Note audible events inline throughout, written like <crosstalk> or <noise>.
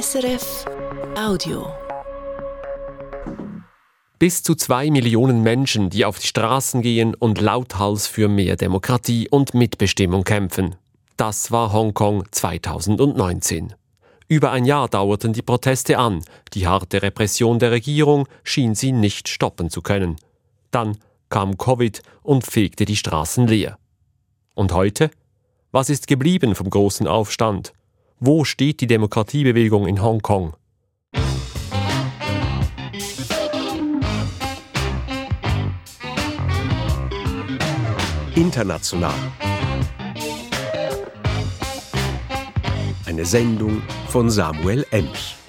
SRF Audio. Bis zu zwei Millionen Menschen, die auf die Straßen gehen und lauthals für mehr Demokratie und Mitbestimmung kämpfen. Das war Hongkong 2019. Über ein Jahr dauerten die Proteste an. Die harte Repression der Regierung schien sie nicht stoppen zu können. Dann kam Covid und fegte die Straßen leer. Und heute? Was ist geblieben vom großen Aufstand? Wo steht die Demokratiebewegung in Hongkong? International. Eine Sendung von Samuel Emch.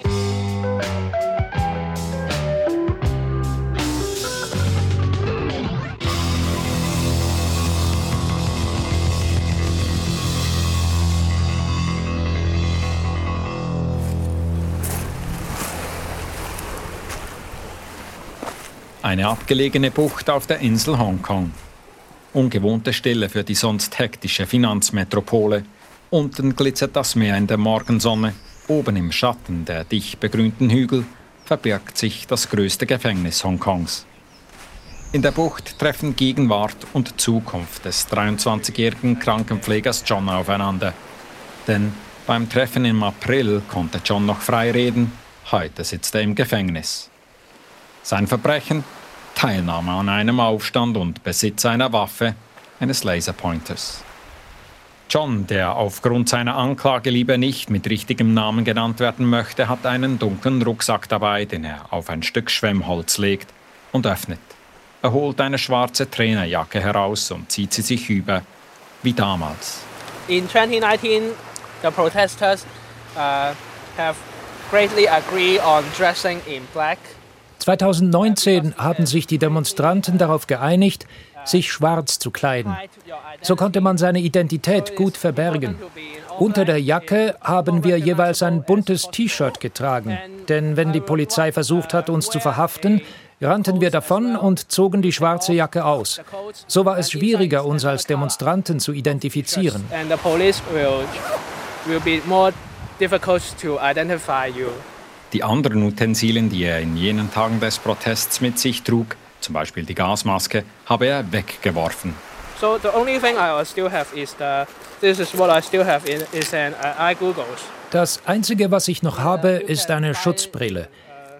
Eine abgelegene Bucht auf der Insel Hongkong. Ungewohnte Stelle für die sonst hektische Finanzmetropole. Unten glitzert das Meer in der Morgensonne. Oben im Schatten der dicht begrünten Hügel verbirgt sich das größte Gefängnis Hongkongs. In der Bucht treffen Gegenwart und Zukunft des 23-jährigen Krankenpflegers John aufeinander. Denn beim Treffen im April konnte John noch frei reden, heute sitzt er im Gefängnis. Sein Verbrechen? Teilnahme an einem Aufstand und Besitz einer Waffe, eines Laserpointers. John, der aufgrund seiner Anklage lieber nicht mit richtigem Namen genannt werden möchte, hat einen dunklen Rucksack dabei, den er auf ein Stück Schwemmholz legt und öffnet. Er holt eine schwarze Trainerjacke heraus und zieht sie sich über, wie damals. In 2019, the protesters uh, have greatly agreed on dressing in black. 2019 haben sich die Demonstranten darauf geeinigt, sich schwarz zu kleiden. So konnte man seine Identität gut verbergen. Unter der Jacke haben wir jeweils ein buntes T-Shirt getragen, denn wenn die Polizei versucht hat, uns zu verhaften, rannten wir davon und zogen die schwarze Jacke aus. So war es schwieriger, uns als Demonstranten zu identifizieren. Die anderen Utensilien, die er in jenen Tagen des Protests mit sich trug, zum Beispiel die Gasmaske, habe er weggeworfen. So the only thing I still have is the this is what I still have is an eye goggles. Das einzige, was ich noch habe, ist eine Schutzbrille.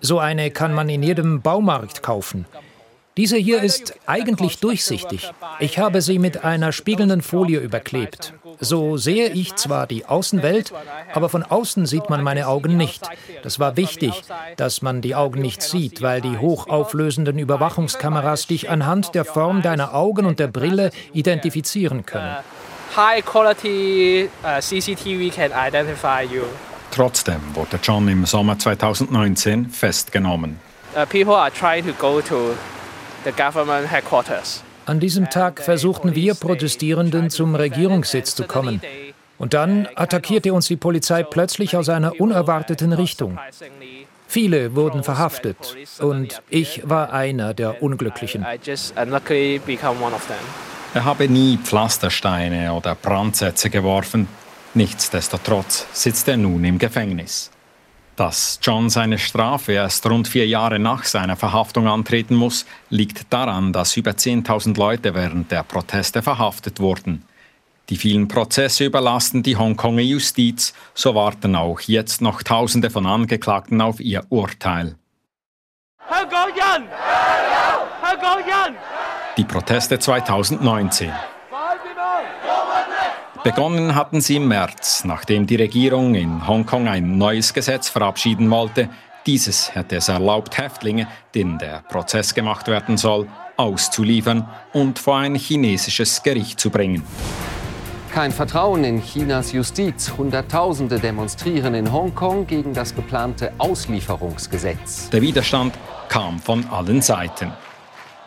So eine kann man in jedem Baumarkt kaufen. Diese hier ist eigentlich durchsichtig. Ich habe sie mit einer spiegelnden Folie überklebt. So sehe ich zwar die Außenwelt, aber von außen sieht man meine Augen nicht. Das war wichtig, dass man die Augen nicht sieht, weil die hochauflösenden Überwachungskameras dich anhand der Form deiner Augen und der Brille identifizieren können. High quality uh, CCTV can identify you. Trotzdem wurde John im Sommer 2019 festgenommen. Uh, people are trying to go to the government headquarters. An diesem Tag versuchten wir Protestierenden zum Regierungssitz zu kommen. Und dann attackierte uns die Polizei plötzlich aus einer unerwarteten Richtung. Viele wurden verhaftet und ich war einer der Unglücklichen. Er habe nie Pflastersteine oder Brandsätze geworfen. Nichtsdestotrotz sitzt er nun im Gefängnis. Dass John seine Strafe erst rund vier Jahre nach seiner Verhaftung antreten muss, liegt daran, dass über 10.000 Leute während der Proteste verhaftet wurden. Die vielen Prozesse überlasten die Hongkonger Justiz, so warten auch jetzt noch Tausende von Angeklagten auf ihr Urteil. Die Proteste 2019. Begonnen hatten sie im März, nachdem die Regierung in Hongkong ein neues Gesetz verabschieden wollte. Dieses hätte es erlaubt, Häftlinge, denen der Prozess gemacht werden soll, auszuliefern und vor ein chinesisches Gericht zu bringen. Kein Vertrauen in Chinas Justiz. Hunderttausende demonstrieren in Hongkong gegen das geplante Auslieferungsgesetz. Der Widerstand kam von allen Seiten.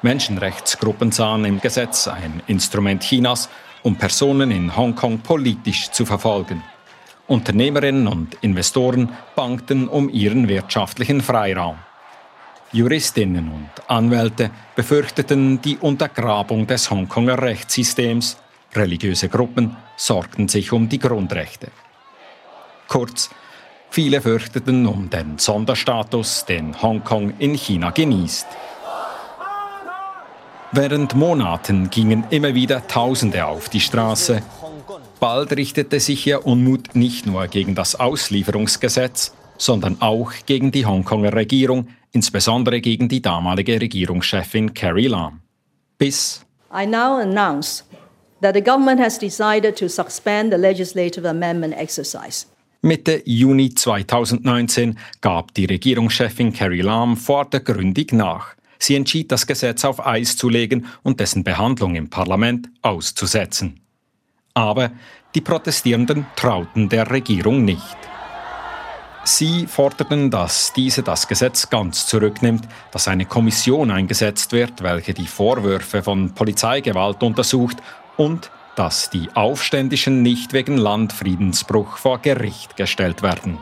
Menschenrechtsgruppen sahen im Gesetz ein Instrument Chinas, um Personen in Hongkong politisch zu verfolgen. Unternehmerinnen und Investoren bangten um ihren wirtschaftlichen Freiraum. Juristinnen und Anwälte befürchteten die Untergrabung des Hongkonger Rechtssystems, religiöse Gruppen sorgten sich um die Grundrechte. Kurz, Viele fürchteten um den Sonderstatus, den Hongkong in China genießt. Während Monaten gingen immer wieder Tausende auf die Straße. Bald richtete sich ihr Unmut nicht nur gegen das Auslieferungsgesetz, sondern auch gegen die Hongkonger Regierung, insbesondere gegen die damalige Regierungschefin Carrie Lam. Bis I now announce that the government has decided to suspend the legislative amendment exercise. Mitte Juni 2019 gab die Regierungschefin Carrie Lam vordergründig nach. Sie entschied, das Gesetz auf Eis zu legen und dessen Behandlung im Parlament auszusetzen. Aber die Protestierenden trauten der Regierung nicht. Sie forderten, dass diese das Gesetz ganz zurücknimmt, dass eine Kommission eingesetzt wird, welche die Vorwürfe von Polizeigewalt untersucht und dass die Aufständischen nicht wegen Landfriedensbruch vor Gericht gestellt werden.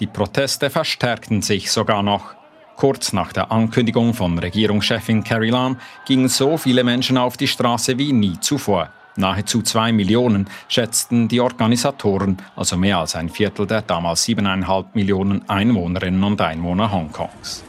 Die Proteste verstärkten sich sogar noch. Kurz nach der Ankündigung von Regierungschefin Carrie Lam gingen so viele Menschen auf die Straße wie nie zuvor. Nahezu zwei Millionen schätzten die Organisatoren, also mehr als ein Viertel der damals siebeneinhalb Millionen Einwohnerinnen und Einwohner Hongkongs.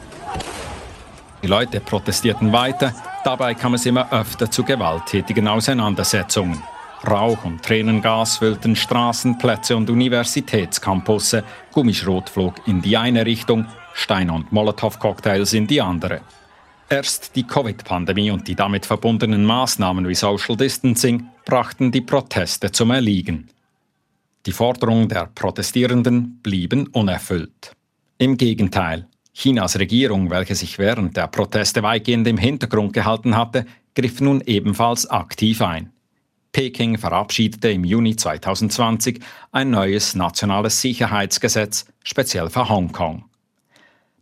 Die Leute protestierten weiter, dabei kam es immer öfter zu gewalttätigen Auseinandersetzungen. Rauch und Tränengas füllten Straßenplätze und Universitätscampusse, Gummischrot flog in die eine Richtung, Stein- und Molotow-Cocktails in die andere. Erst die Covid-Pandemie und die damit verbundenen Maßnahmen wie Social Distancing brachten die Proteste zum Erliegen. Die Forderungen der Protestierenden blieben unerfüllt. Im Gegenteil, Chinas Regierung, welche sich während der Proteste weitgehend im Hintergrund gehalten hatte, griff nun ebenfalls aktiv ein. Peking verabschiedete im Juni 2020 ein neues nationales Sicherheitsgesetz, speziell für Hongkong.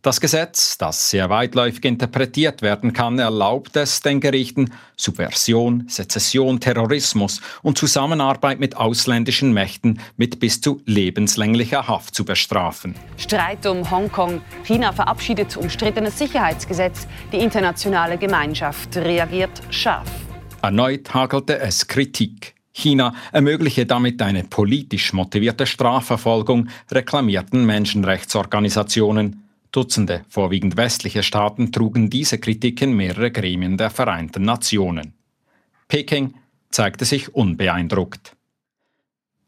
Das Gesetz, das sehr weitläufig interpretiert werden kann, erlaubt es den Gerichten, Subversion, Sezession, Terrorismus und Zusammenarbeit mit ausländischen Mächten mit bis zu lebenslänglicher Haft zu bestrafen. Streit um Hongkong. China verabschiedet umstrittenes Sicherheitsgesetz. Die internationale Gemeinschaft reagiert scharf. Erneut hagelte es Kritik. China ermögliche damit eine politisch motivierte Strafverfolgung, reklamierten Menschenrechtsorganisationen. Dutzende, vorwiegend westliche Staaten trugen diese Kritik in mehrere Gremien der Vereinten Nationen. Peking zeigte sich unbeeindruckt.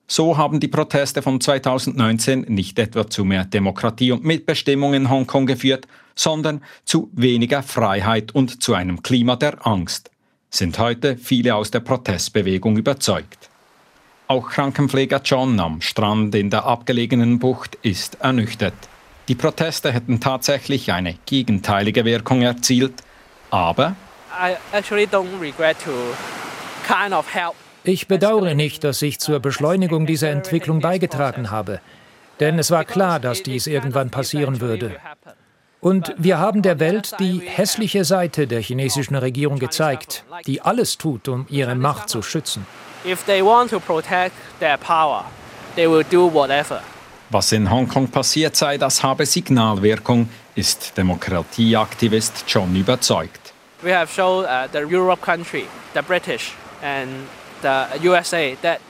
So haben die Proteste von 2019 nicht etwa zu mehr Demokratie und Mitbestimmung in Hongkong geführt, sondern zu weniger Freiheit und zu einem Klima der Angst, sind heute viele aus der Protestbewegung überzeugt. Auch Krankenpfleger John am Strand in der abgelegenen Bucht ist ernüchtert. Die Proteste hätten tatsächlich eine gegenteilige Wirkung erzielt, aber ich bedauere nicht, dass ich zur Beschleunigung dieser Entwicklung beigetragen habe, denn es war klar, dass dies irgendwann passieren würde. Und wir haben der Welt die hässliche Seite der chinesischen Regierung gezeigt, die alles tut, um ihre Macht zu schützen. If they want to protect their power, they will do whatever. Was in Hongkong passiert sei, das habe Signalwirkung, ist Demokratieaktivist John überzeugt. We have shown uh, the Europe country, the British and the USA that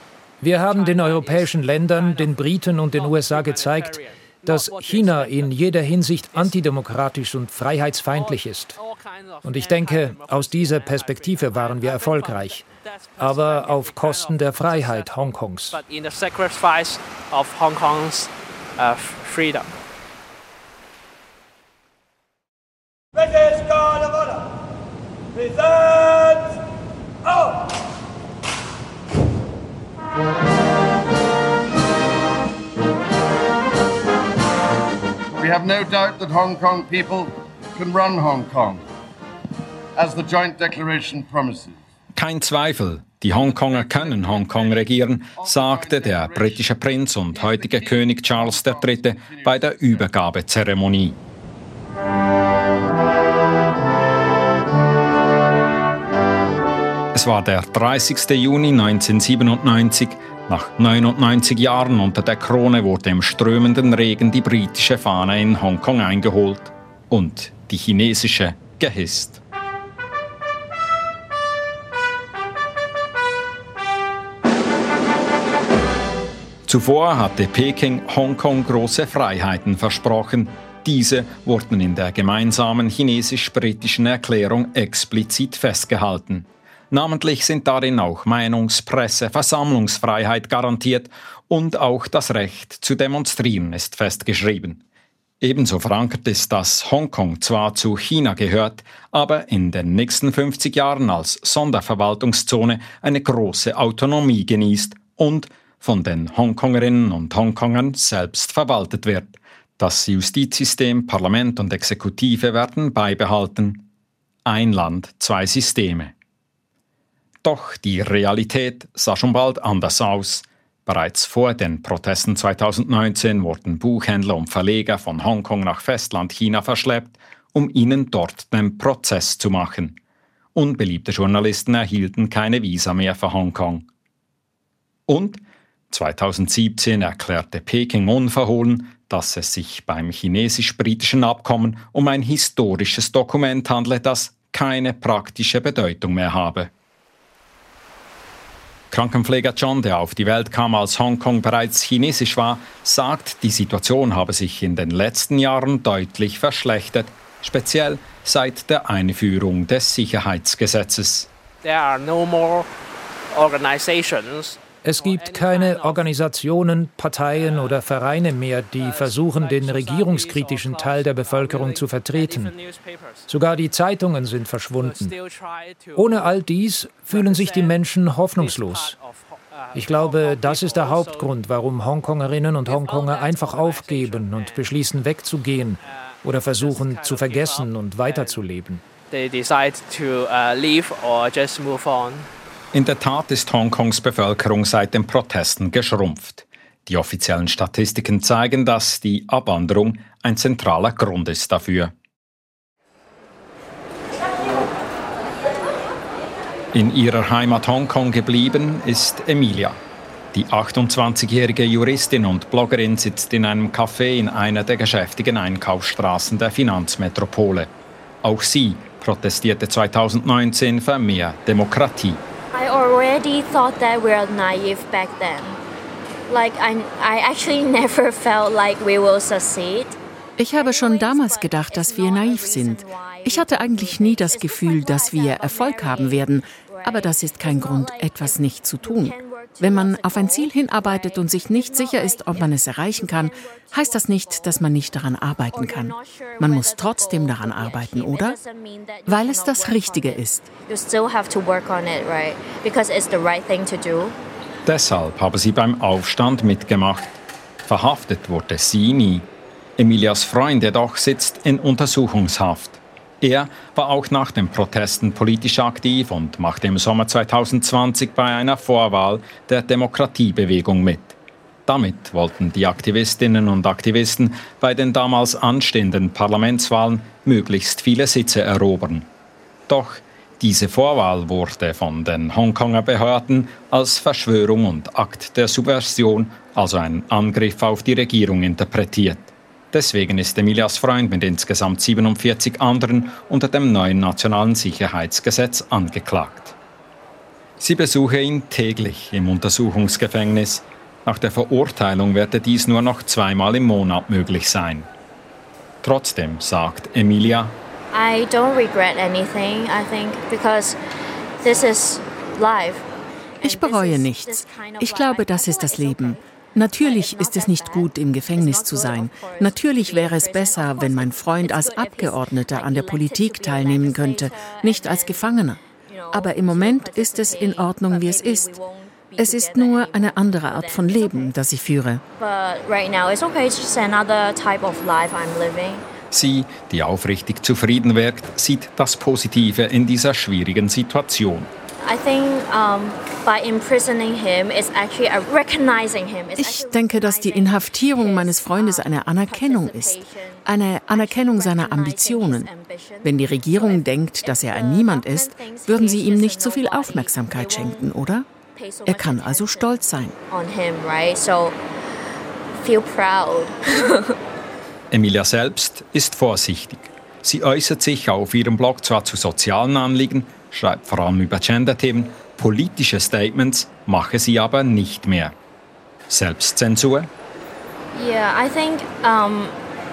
wir haben den europäischen Ländern, den Briten und den USA gezeigt, dass China in jeder Hinsicht antidemokratisch und freiheitsfeindlich ist. Und ich denke, aus dieser Perspektive waren wir erfolgreich, aber auf Kosten der Freiheit Hongkongs. Of Honor, present out! We have no doubt that Hong Kong people can run Hong Kong, as the joint declaration promises. Kein Zweifel, die Hongkonger können Hongkong regieren, sagte der britische Prinz und heutige König Charles III. bei der Übergabezeremonie. Es war der 30. Juni 1997. Nach 99 Jahren unter der Krone wurde im strömenden Regen die britische Fahne in Hongkong eingeholt und die chinesische gehisst. Zuvor hatte Peking Hongkong große Freiheiten versprochen. Diese wurden in der gemeinsamen chinesisch-britischen Erklärung explizit festgehalten. Namentlich sind darin auch Meinungs-, Presse-, Versammlungsfreiheit garantiert und auch das Recht zu demonstrieren ist festgeschrieben. Ebenso verankert ist, dass Hongkong zwar zu China gehört, aber in den nächsten 50 Jahren als Sonderverwaltungszone eine große Autonomie genießt und von den Hongkongerinnen und Hongkongern selbst verwaltet wird. Das Justizsystem, Parlament und Exekutive werden beibehalten. Ein Land, zwei Systeme. Doch die Realität sah schon bald anders aus. Bereits vor den Protesten 2019 wurden Buchhändler und Verleger von Hongkong nach Festlandchina verschleppt, um ihnen dort den Prozess zu machen. Unbeliebte Journalisten erhielten keine Visa mehr für Hongkong. Und 2017 erklärte Peking unverhohlen, dass es sich beim chinesisch-britischen Abkommen um ein historisches Dokument handle, das keine praktische Bedeutung mehr habe. Krankenpfleger John, der auf die Welt kam, als Hongkong bereits chinesisch war, sagt, die Situation habe sich in den letzten Jahren deutlich verschlechtert, speziell seit der Einführung des Sicherheitsgesetzes. There are no more organizations es gibt keine Organisationen, Parteien oder Vereine mehr, die versuchen, den regierungskritischen Teil der Bevölkerung zu vertreten. Sogar die Zeitungen sind verschwunden. Ohne all dies fühlen sich die Menschen hoffnungslos. Ich glaube, das ist der Hauptgrund, warum Hongkongerinnen und Hongkonger einfach aufgeben und beschließen, wegzugehen oder versuchen zu vergessen und weiterzuleben. They decide to uh, leave or just move on. In der Tat ist Hongkongs Bevölkerung seit den Protesten geschrumpft. Die offiziellen Statistiken zeigen, dass die Abwanderung ein zentraler Grund ist dafür. In ihrer Heimat Hongkong geblieben ist Emilia. Die 28-jährige Juristin und Bloggerin sitzt in einem Café in einer der geschäftigen Einkaufsstraßen der Finanzmetropole. Auch sie protestierte 2019 für mehr Demokratie. I already thought that we were naive back then. Like I, I actually <laughs> never felt like we will succeed. Ich habe schon damals gedacht, dass wir naiv sind. Ich hatte eigentlich nie das Gefühl, dass wir Erfolg haben werden, aber das ist kein Grund, etwas nicht zu tun. Wenn man auf ein Ziel hinarbeitet und sich nicht sicher ist, ob man es erreichen kann, heißt das nicht, dass man nicht daran arbeiten kann. Man muss trotzdem daran arbeiten, oder? Weil es das Richtige ist. Deshalb habe sie beim Aufstand mitgemacht. Verhaftet wurde sie nie. Emilias Freund jedoch sitzt in Untersuchungshaft. Er war auch nach den Protesten politisch aktiv und machte im Sommer 2020 bei einer Vorwahl der Demokratiebewegung mit. Damit wollten die Aktivistinnen und Aktivisten bei den damals anstehenden Parlamentswahlen möglichst viele Sitze erobern. Doch diese Vorwahl wurde von den Hongkonger Behörden als Verschwörung und Akt der Subversion, also ein Angriff auf die Regierung, interpretiert. Deswegen ist Emilias Freund mit insgesamt 47 anderen unter dem neuen nationalen Sicherheitsgesetz angeklagt. Sie besuche ihn täglich im Untersuchungsgefängnis. Nach der Verurteilung werde dies nur noch zweimal im Monat möglich sein. Trotzdem sagt Emilia, I don't regret anything, I think, because this is life. Ich bereue nichts. Ich glaube, das ist das Leben. Natürlich ist es nicht gut, im Gefängnis zu sein. Natürlich wäre es besser, wenn mein Freund als Abgeordneter an der Politik teilnehmen könnte, nicht als Gefangener. Aber im Moment ist es in Ordnung, wie es ist. Es ist nur eine andere Art von Leben, das ich führe. Sie, die aufrichtig zufrieden wirkt, sieht das Positive in dieser schwierigen Situation. Ich denke, dass die Inhaftierung meines Freundes eine Anerkennung ist, eine Anerkennung seiner Ambitionen. Wenn die Regierung denkt, dass er ein Niemand ist, würden sie ihm nicht so viel Aufmerksamkeit schenken, oder? Er kann also stolz sein. <laughs> Emilia selbst ist vorsichtig. Sie äußert sich auf ihrem Blog zwar zu sozialen Anliegen, schreibt vor allem über Gender-Themen, politische Statements mache sie aber nicht mehr. Selbstzensur? Yeah, I think um,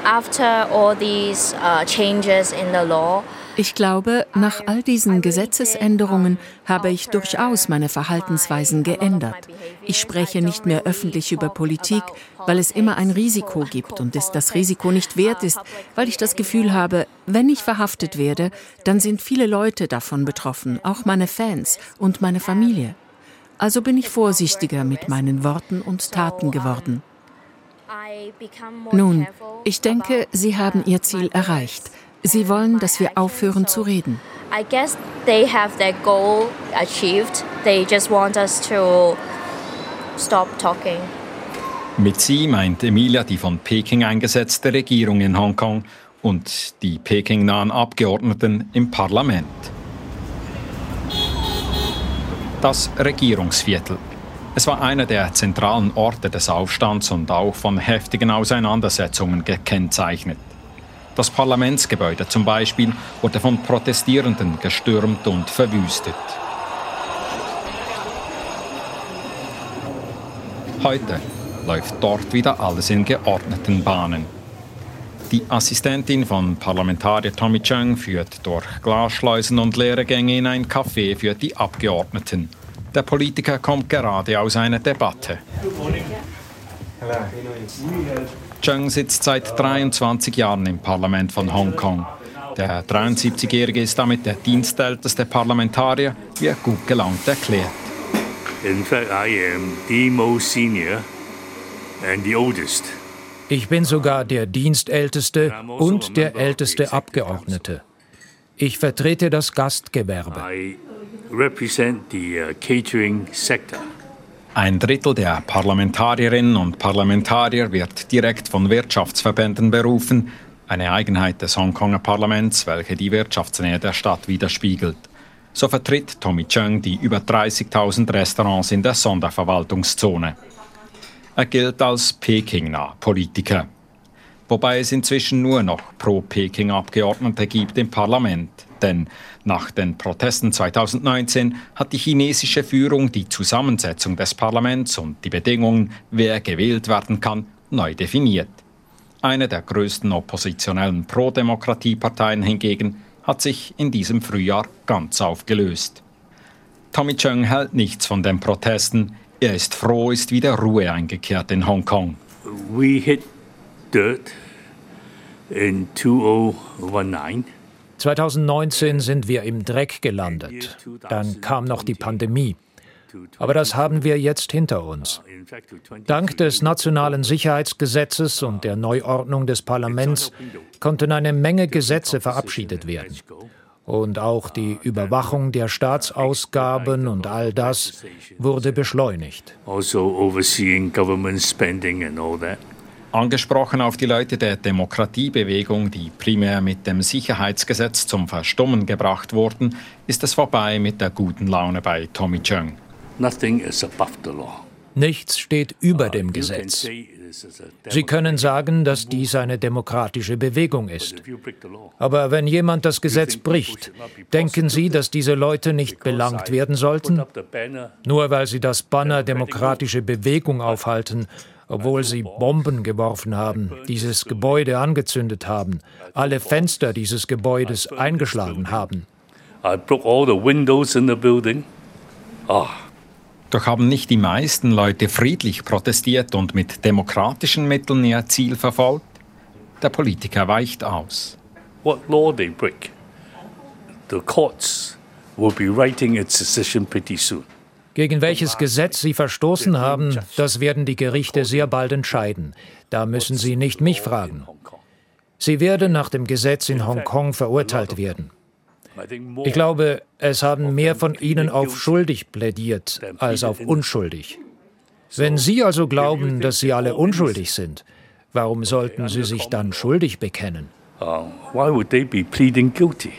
after all these uh, changes in the law, ich glaube, nach all diesen Gesetzesänderungen habe ich durchaus meine Verhaltensweisen geändert. Ich spreche nicht mehr öffentlich über Politik, weil es immer ein Risiko gibt und es das Risiko nicht wert ist, weil ich das Gefühl habe, wenn ich verhaftet werde, dann sind viele Leute davon betroffen, auch meine Fans und meine Familie. Also bin ich vorsichtiger mit meinen Worten und Taten geworden. Nun, ich denke, Sie haben Ihr Ziel erreicht. Sie wollen, dass wir aufhören zu reden. I guess they have their goal achieved. They just want us to stop talking. Mit sie meint Emilia die von Peking eingesetzte Regierung in Hongkong und die Peking-nahen Abgeordneten im Parlament. Das Regierungsviertel. Es war einer der zentralen Orte des Aufstands und auch von heftigen Auseinandersetzungen gekennzeichnet. Das Parlamentsgebäude zum Beispiel wurde von Protestierenden gestürmt und verwüstet. Heute läuft dort wieder alles in geordneten Bahnen. Die Assistentin von Parlamentarier Tommy Chung führt durch Glasschleusen und leere Gänge in ein Café für die Abgeordneten. Der Politiker kommt gerade aus einer Debatte. Chung sitzt seit 23 Jahren im Parlament von Hongkong. Der 73-Jährige ist damit der dienstälteste Parlamentarier, wie er gut gelaunt erklärt. In fact, I am the most senior and the oldest. Ich bin sogar der Dienstälteste und der älteste Abgeordnete. Ich vertrete das Gastgewerbe. Uh. Ein Drittel der Parlamentarierinnen und Parlamentarier wird direkt von Wirtschaftsverbänden berufen, eine Eigenheit des Hongkonger Parlaments, welche die Wirtschaftsnähe der Stadt widerspiegelt. So vertritt Tommy Chung die über 30.000 Restaurants in der Sonderverwaltungszone. Er gilt als Peking-nah Politiker, wobei es inzwischen nur noch Pro-Peking-Abgeordnete gibt im Parlament. Denn nach den Protesten 2019 hat die chinesische Führung die Zusammensetzung des Parlaments und die Bedingungen, wer gewählt werden kann, neu definiert. Eine der größten oppositionellen Pro-Demokratie-Parteien hingegen hat sich in diesem Frühjahr ganz aufgelöst. Tommy Chung hält nichts von den Protesten. Er ist froh, ist wieder Ruhe eingekehrt in Hongkong. We hit dirt in 2019. 2019 sind wir im Dreck gelandet. Dann kam noch die Pandemie. Aber das haben wir jetzt hinter uns. Dank des Nationalen Sicherheitsgesetzes und der Neuordnung des Parlaments konnten eine Menge Gesetze verabschiedet werden. Und auch die Überwachung der Staatsausgaben und all das wurde beschleunigt. Also overseeing government spending and all that. Angesprochen auf die Leute der Demokratiebewegung, die primär mit dem Sicherheitsgesetz zum Verstummen gebracht wurden, ist es vorbei mit der guten Laune bei Tommy Chung. Nothing is above the law. Nichts steht über dem Gesetz. Sie können sagen, dass dies eine demokratische Bewegung ist. Aber wenn jemand das Gesetz bricht, denken Sie, dass diese Leute nicht belangt werden sollten? Nur weil sie das Banner demokratische Bewegung aufhalten, obwohl sie Bomben geworfen haben, dieses Gebäude angezündet haben, alle Fenster dieses Gebäudes eingeschlagen haben. I broke all the windows in the building. Ah. Doch haben nicht die meisten Leute friedlich protestiert und mit demokratischen Mitteln ihr Ziel verfolgt? Der Politiker weicht aus. What law they break? The courts will be writing its decision pretty soon. Gegen welches Gesetz Sie verstoßen haben, das werden die Gerichte sehr bald entscheiden. Da müssen Sie nicht mich fragen. Sie werden nach dem Gesetz in Hongkong verurteilt werden. Ich glaube, es haben mehr von Ihnen auf schuldig plädiert als auf unschuldig. Wenn Sie also glauben, dass Sie alle unschuldig sind, warum sollten Sie sich dann schuldig bekennen? Guilty?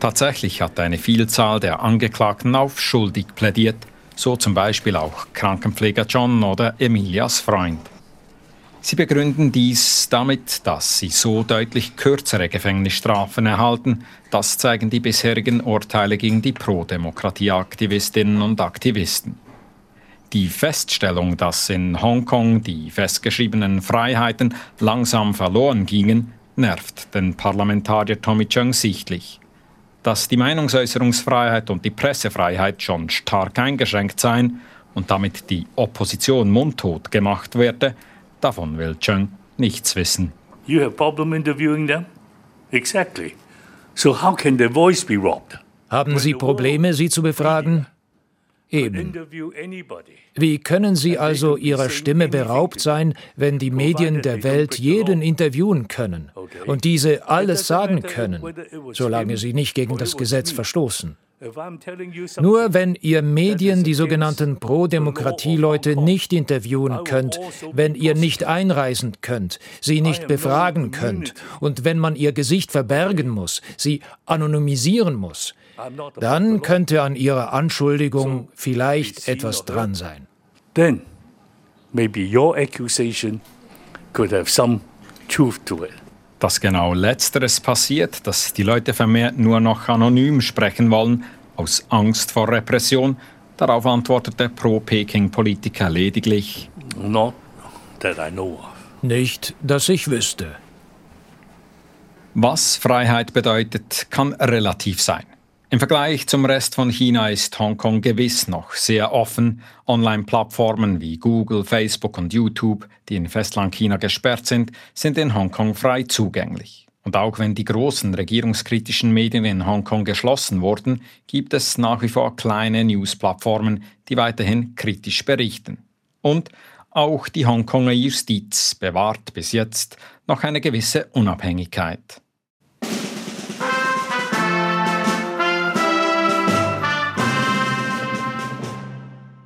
Tatsächlich hat eine Vielzahl der Angeklagten auf schuldig plädiert, so zum Beispiel auch Krankenpfleger John oder Emilias Freund. Sie begründen dies damit, dass sie so deutlich kürzere Gefängnisstrafen erhalten. Das zeigen die bisherigen Urteile gegen die Pro-Demokratie-Aktivistinnen und Aktivisten. Die Feststellung, dass in Hongkong die festgeschriebenen Freiheiten langsam verloren gingen, nervt den Parlamentarier Tommy Chung sichtlich. Dass die Meinungsäußerungsfreiheit und die Pressefreiheit schon stark eingeschränkt seien und damit die Opposition mundtot gemacht werde, davon will Chung nichts wissen. You have problem interviewing them? Exactly. So how can their voice be robbed? Haben Sie Probleme, sie zu befragen? Eben. Wie können Sie also Ihrer Stimme beraubt sein, wenn die Medien der Welt jeden interviewen können und diese alles sagen können, solange sie nicht gegen das Gesetz verstoßen? Nur wenn ihr Medien die sogenannten Pro-Demokratie-Leute nicht interviewen könnt, wenn ihr nicht einreisen könnt, sie nicht befragen könnt und wenn man ihr Gesicht verbergen muss, sie anonymisieren muss, dann könnte an ihrer Anschuldigung vielleicht etwas dran sein. Then maybe your accusation could have some truth to it. Dass genau letzteres passiert, dass die Leute vermehrt nur noch anonym sprechen wollen, aus Angst vor Repression, darauf antwortete Pro-Peking-Politiker lediglich Not that I know of. Nicht, dass ich wüsste. Was Freiheit bedeutet, kann relativ sein. Im Vergleich zum Rest von China ist Hongkong gewiss noch sehr offen. Online-Plattformen wie Google, Facebook und YouTube, die in Festlandchina gesperrt sind, sind in Hongkong frei zugänglich. Und auch wenn die großen regierungskritischen Medien in Hongkong geschlossen wurden, gibt es nach wie vor kleine News-Plattformen, die weiterhin kritisch berichten. Und auch die Hongkonger Justiz bewahrt bis jetzt noch eine gewisse Unabhängigkeit.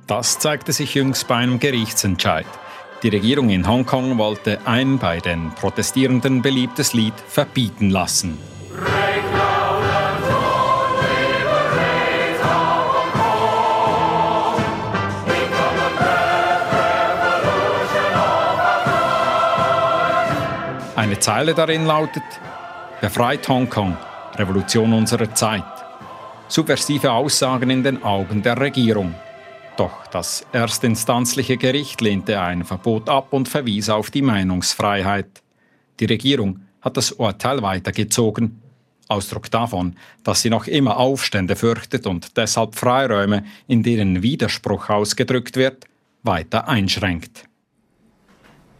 Das zeigte sich jüngst bei einem Gerichtsentscheid. Die Regierung in Hongkong wollte ein bei den Protestierenden beliebtes Lied verbieten lassen. Eine Zeile darin lautet: Befreit Hongkong, Revolution unserer Zeit. Subversive Aussagen in den Augen der Regierung. Doch das erstinstanzliche Gericht lehnte ein Verbot ab und verwies auf die Meinungsfreiheit. Die Regierung hat das Urteil weitergezogen. Ausdruck davon, dass sie noch immer Aufstände fürchtet und deshalb Freiräume, in denen Widerspruch ausgedrückt wird, weiter einschränkt.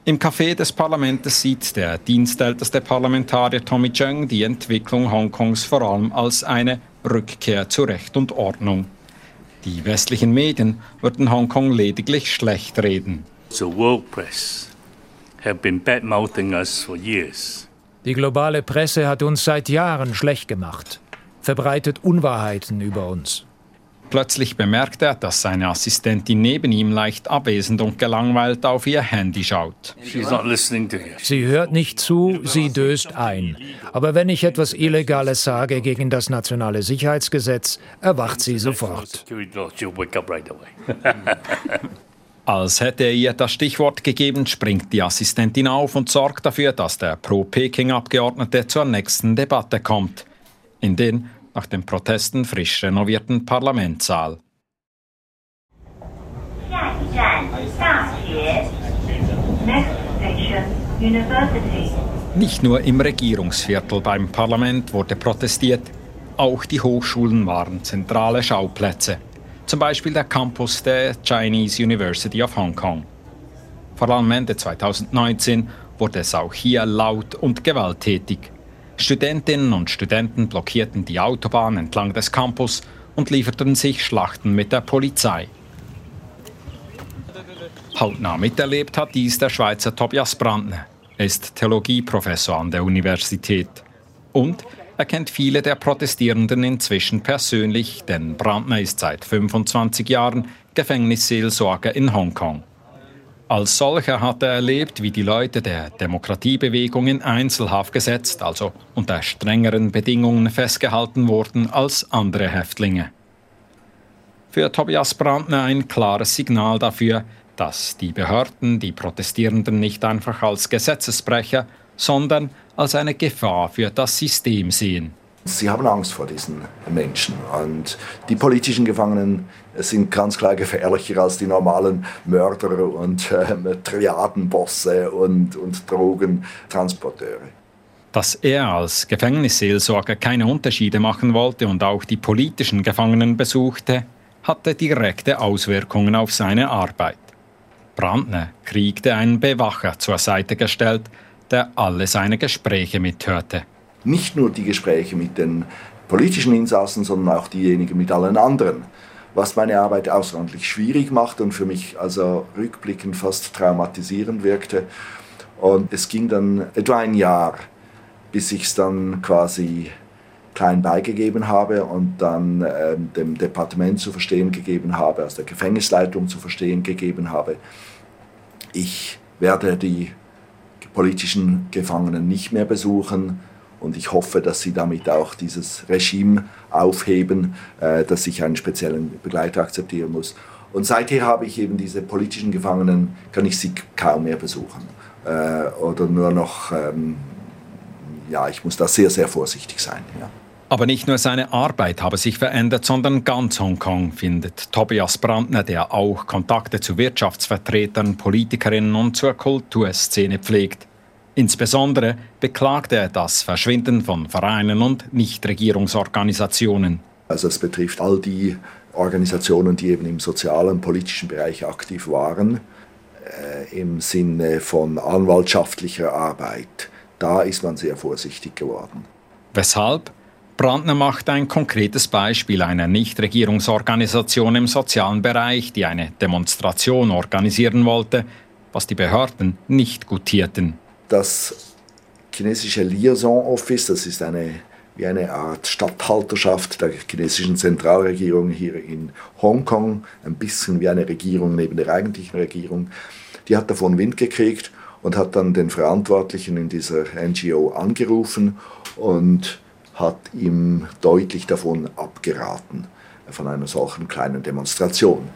Im Café des Parlaments sieht der dienstälteste Parlamentarier Tommy Cheng die Entwicklung Hongkongs vor allem als eine Rückkehr zu Recht und Ordnung. Die westlichen Medien würden Hongkong lediglich schlecht reden. The world press have been badmouthing us for years. Die globale Presse hat uns seit Jahren schlecht gemacht, verbreitet Unwahrheiten über uns. Plötzlich bemerkt er, dass seine Assistentin neben ihm leicht abwesend und gelangweilt auf ihr Handy schaut. Sie hört nicht zu, sie döst ein. Aber wenn ich etwas Illegales sage gegen das nationale Sicherheitsgesetz, erwacht sie sofort. <laughs> Als hätte er ihr das Stichwort gegeben, springt die Assistentin auf und sorgt dafür, dass der Pro-Peking-Abgeordnete zur nächsten Debatte kommt, in den nach den Protesten frisch renovierten Parlamentssaal. Nicht nur im Regierungsviertel beim Parlament wurde protestiert, auch die Hochschulen waren zentrale Schauplätze. Zum Beispiel der Campus der Chinese University of Hong Kong. Vor allem Ende 2019 wurde es auch hier laut und gewalttätig. Studentinnen und Studenten blockierten die Autobahn entlang des Campus und lieferten sich Schlachten mit der Polizei. Hautnah miterlebt hat dies der Schweizer Tobias Brandner. Er ist Theologieprofessor an der Universität. Und er kennt viele der Protestierenden inzwischen persönlich, denn Brandner ist seit 25 Jahren Gefängnisseelsorger in Hongkong. Als solcher hat er erlebt, wie die Leute der Demokratiebewegung in Einzelhaft gesetzt, also unter strengeren Bedingungen festgehalten wurden als andere Häftlinge. Für Tobias Brandner ein klares Signal dafür, dass die Behörden die Protestierenden nicht einfach als Gesetzesbrecher, sondern als eine Gefahr für das System sehen. Sie haben Angst vor diesen Menschen. Und die politischen Gefangenen sind ganz klar gefährlicher als die normalen Mörder und äh, Triadenbosse und, und Drogentransporteure. Dass er als Gefängnisseelsorger keine Unterschiede machen wollte und auch die politischen Gefangenen besuchte, hatte direkte Auswirkungen auf seine Arbeit. Brandner kriegte einen Bewacher zur Seite gestellt, der alle seine Gespräche mithörte. Nicht nur die Gespräche mit den politischen Insassen, sondern auch diejenigen mit allen anderen. Was meine Arbeit außerordentlich schwierig macht und für mich also rückblickend fast traumatisierend wirkte. Und es ging dann etwa ein Jahr, bis ich es dann quasi klein beigegeben habe und dann äh, dem Departement zu verstehen gegeben habe, also der Gefängnisleitung zu verstehen gegeben habe, ich werde die politischen Gefangenen nicht mehr besuchen und ich hoffe, dass sie damit auch dieses Regime aufheben, äh, dass ich einen speziellen Begleiter akzeptieren muss. Und seither habe ich eben diese politischen Gefangenen, kann ich sie kaum mehr besuchen. Äh, oder nur noch, ähm, ja, ich muss da sehr, sehr vorsichtig sein. Ja. Aber nicht nur seine Arbeit habe sich verändert, sondern ganz Hongkong, findet Tobias Brandner, der auch Kontakte zu Wirtschaftsvertretern, Politikerinnen und zur Kulturszene pflegt. Insbesondere beklagte er das Verschwinden von Vereinen und Nichtregierungsorganisationen. Also es betrifft all die Organisationen, die eben im sozialen, politischen Bereich aktiv waren, äh, im Sinne von anwaltschaftlicher Arbeit. Da ist man sehr vorsichtig geworden. Weshalb? Brandner macht ein konkretes Beispiel einer Nichtregierungsorganisation im sozialen Bereich, die eine Demonstration organisieren wollte, was die Behörden nicht gutierten. Das chinesische Liaison Office, das ist eine, wie eine Art Statthalterschaft der chinesischen Zentralregierung hier in Hongkong, ein bisschen wie eine Regierung neben der eigentlichen Regierung, die hat davon Wind gekriegt und hat dann den Verantwortlichen in dieser NGO angerufen und hat ihm deutlich davon abgeraten, von einer solchen kleinen Demonstration.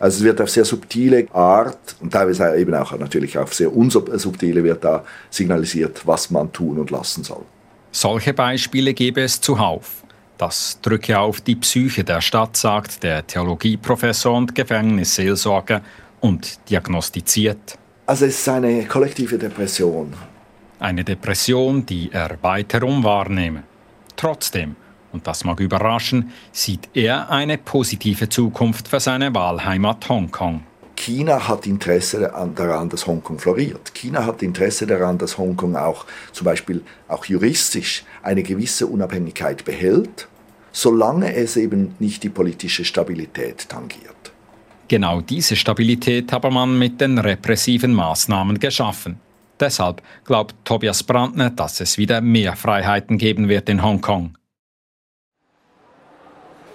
Also es wird auf sehr subtile Art und teilweise eben auch natürlich auf sehr unsubtile wird da signalisiert, was man tun und lassen soll. Solche Beispiele gäbe es zuhauf. Das drücke auf die Psyche der Stadt, sagt der Theologieprofessor und Gefängnisseelsorger und diagnostiziert. Also es ist eine kollektive Depression. Eine Depression, die er weiterum wahrnehme. Trotzdem, und das mag überraschen, sieht er eine positive Zukunft für seine Wahlheimat Hongkong. China hat Interesse daran, dass Hongkong floriert. China hat Interesse daran, dass Hongkong auch zum Beispiel auch juristisch eine gewisse Unabhängigkeit behält, solange es eben nicht die politische Stabilität tangiert. Genau diese Stabilität habe man mit den repressiven Maßnahmen geschaffen. Deshalb glaubt Tobias Brandner, dass es wieder mehr Freiheiten geben wird in Hongkong.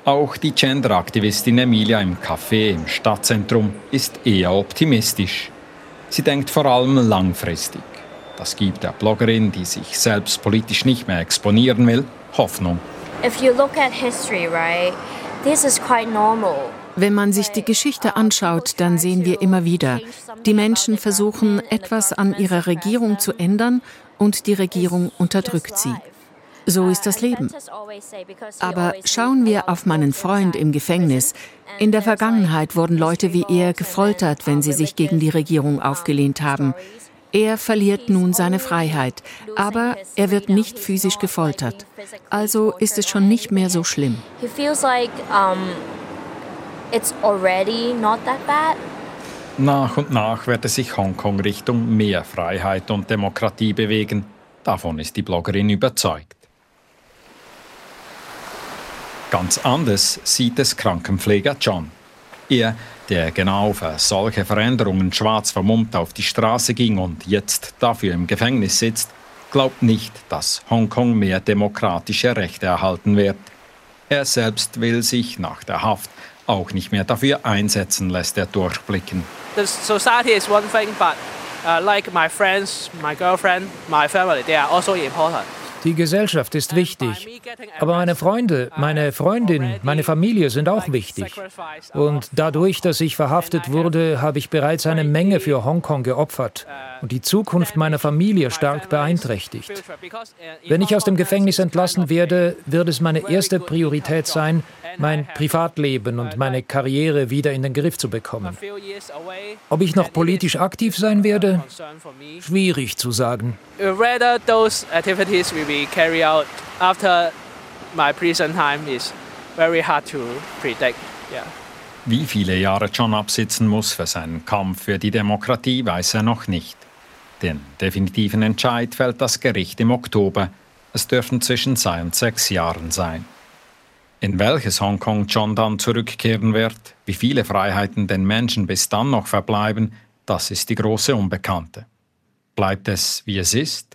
Auch die Gender-Aktivistin Emilia im Café im Stadtzentrum ist eher optimistisch. Sie denkt vor allem langfristig. Das gibt der Bloggerin, die sich selbst politisch nicht mehr exponieren will, Hoffnung. If you look at history, right, this is quite normal. Wenn man sich die Geschichte anschaut, dann sehen wir immer wieder, die Menschen versuchen, etwas an ihrer Regierung zu ändern und die Regierung unterdrückt sie. So ist das Leben. Aber schauen wir auf meinen Freund im Gefängnis. In der Vergangenheit wurden Leute wie er gefoltert, wenn sie sich gegen die Regierung aufgelehnt haben. Er verliert nun seine Freiheit, aber er wird nicht physisch gefoltert. Also ist es schon nicht mehr so schlimm. Nach und nach werde sich Hongkong Richtung mehr Freiheit und Demokratie bewegen. Davon ist die Bloggerin überzeugt. Ganz anders sieht es Krankenpfleger John. Er, der genau für solche Veränderungen schwarz vermummt auf die Straße ging und jetzt dafür im Gefängnis sitzt, glaubt nicht, dass Hongkong mehr demokratische Rechte erhalten wird. Er selbst will sich nach der Haft auch nicht mehr dafür einsetzen, lässt er durchblicken. The society is one thing, but uh, like my friends, my girlfriend, my family, they are also important. Die Gesellschaft ist wichtig. Aber meine Freunde, meine Freundin, meine Familie sind auch wichtig. Und dadurch, dass ich verhaftet wurde, habe ich bereits eine Menge für Hongkong geopfert und die Zukunft meiner Familie stark beeinträchtigt. Wenn ich aus dem Gefängnis entlassen werde, wird es meine erste Priorität sein, mein Privatleben und meine Karriere wieder in den Griff zu bekommen. Ob ich noch politisch aktiv sein werde? Schwierig zu sagen. Whether those activities will be carried out after my prison time is very hard to predict. Yeah. Wie viele Jahre John absitzen muss für seinen Kampf für die Demokratie, weiß er noch nicht. Den definitiven Entscheid fällt das Gericht im Oktober. Es dürfen zwischen zwei und sechs Jahren sein. In welches Hongkong John dann zurückkehren wird, wie viele Freiheiten den Menschen bis dann noch verbleiben, das ist die große Unbekannte. Bleibt es, wie es ist?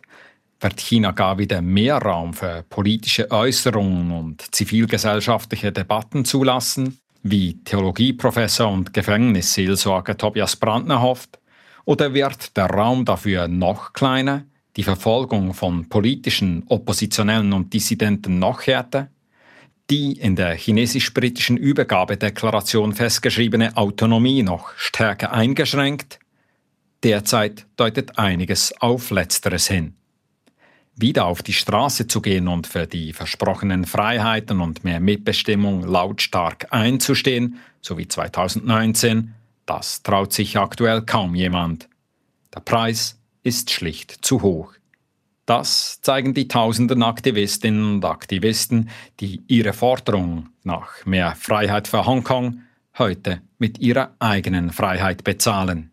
Wird China gar wieder mehr Raum für politische Äußerungen und zivilgesellschaftliche Debatten zulassen, wie Theologieprofessor und Gefängnisseelsorger Tobias Brandner hofft? Oder wird der Raum dafür noch kleiner, die Verfolgung von politischen Oppositionellen und Dissidenten noch härter? Die in der chinesisch-britischen Übergabedeklaration festgeschriebene Autonomie noch stärker eingeschränkt? Derzeit deutet einiges auf Letzteres hin. Wieder auf die Straße zu gehen und für die versprochenen Freiheiten und mehr Mitbestimmung lautstark einzustehen, so wie 2019, das traut sich aktuell kaum jemand. Der Preis ist schlicht zu hoch. Das zeigen die tausenden Aktivistinnen und Aktivisten, die ihre Forderung nach mehr Freiheit für Hongkong heute mit ihrer eigenen Freiheit bezahlen.